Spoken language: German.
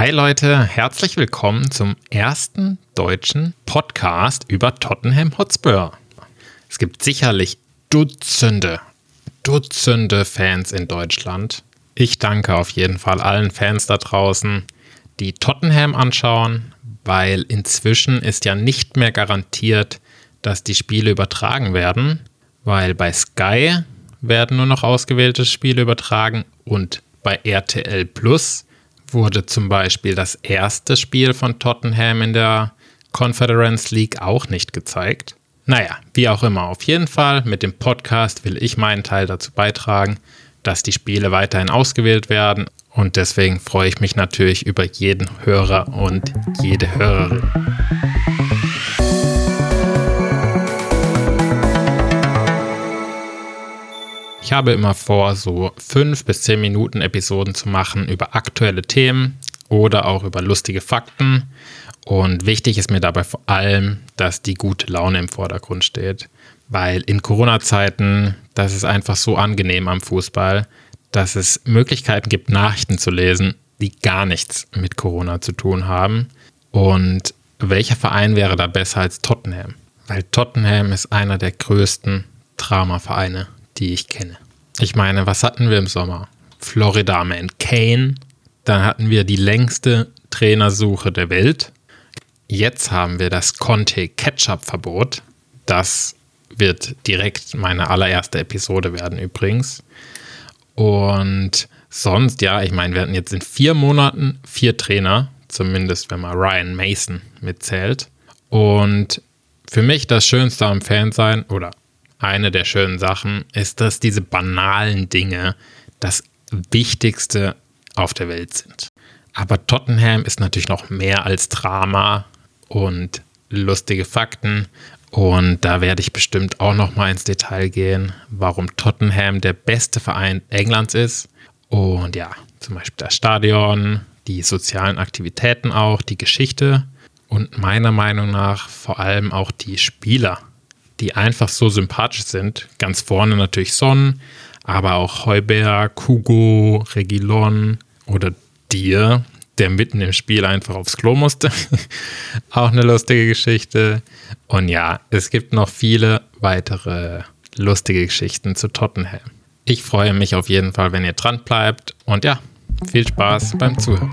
Hi Leute, herzlich willkommen zum ersten deutschen Podcast über Tottenham Hotspur. Es gibt sicherlich Dutzende, Dutzende Fans in Deutschland. Ich danke auf jeden Fall allen Fans da draußen, die Tottenham anschauen, weil inzwischen ist ja nicht mehr garantiert, dass die Spiele übertragen werden, weil bei Sky werden nur noch ausgewählte Spiele übertragen und bei RTL Plus wurde zum Beispiel das erste Spiel von Tottenham in der Conference League auch nicht gezeigt. Naja, wie auch immer, auf jeden Fall mit dem Podcast will ich meinen Teil dazu beitragen, dass die Spiele weiterhin ausgewählt werden und deswegen freue ich mich natürlich über jeden Hörer und jede Hörerin. Ich habe immer vor, so fünf bis zehn Minuten Episoden zu machen über aktuelle Themen oder auch über lustige Fakten. Und wichtig ist mir dabei vor allem, dass die gute Laune im Vordergrund steht. Weil in Corona-Zeiten, das ist einfach so angenehm am Fußball, dass es Möglichkeiten gibt, Nachrichten zu lesen, die gar nichts mit Corona zu tun haben. Und welcher Verein wäre da besser als Tottenham? Weil Tottenham ist einer der größten Dramavereine die ich kenne. Ich meine, was hatten wir im Sommer? Florida Man Kane. Dann hatten wir die längste Trainersuche der Welt. Jetzt haben wir das Conte Ketchup-Verbot. Das wird direkt meine allererste Episode werden übrigens. Und sonst, ja, ich meine, wir hatten jetzt in vier Monaten vier Trainer, zumindest wenn man Ryan Mason mitzählt. Und für mich das Schönste am Fan sein, oder eine der schönen Sachen ist, dass diese banalen Dinge das Wichtigste auf der Welt sind. Aber Tottenham ist natürlich noch mehr als Drama und lustige Fakten. Und da werde ich bestimmt auch noch mal ins Detail gehen, warum Tottenham der beste Verein Englands ist. Und ja, zum Beispiel das Stadion, die sozialen Aktivitäten auch, die Geschichte und meiner Meinung nach vor allem auch die Spieler die einfach so sympathisch sind. Ganz vorne natürlich Son, aber auch Heuberg, Hugo, Regilon oder dir, der mitten im Spiel einfach aufs Klo musste. auch eine lustige Geschichte. Und ja, es gibt noch viele weitere lustige Geschichten zu Tottenham. Ich freue mich auf jeden Fall, wenn ihr dran bleibt. Und ja, viel Spaß beim Zuhören.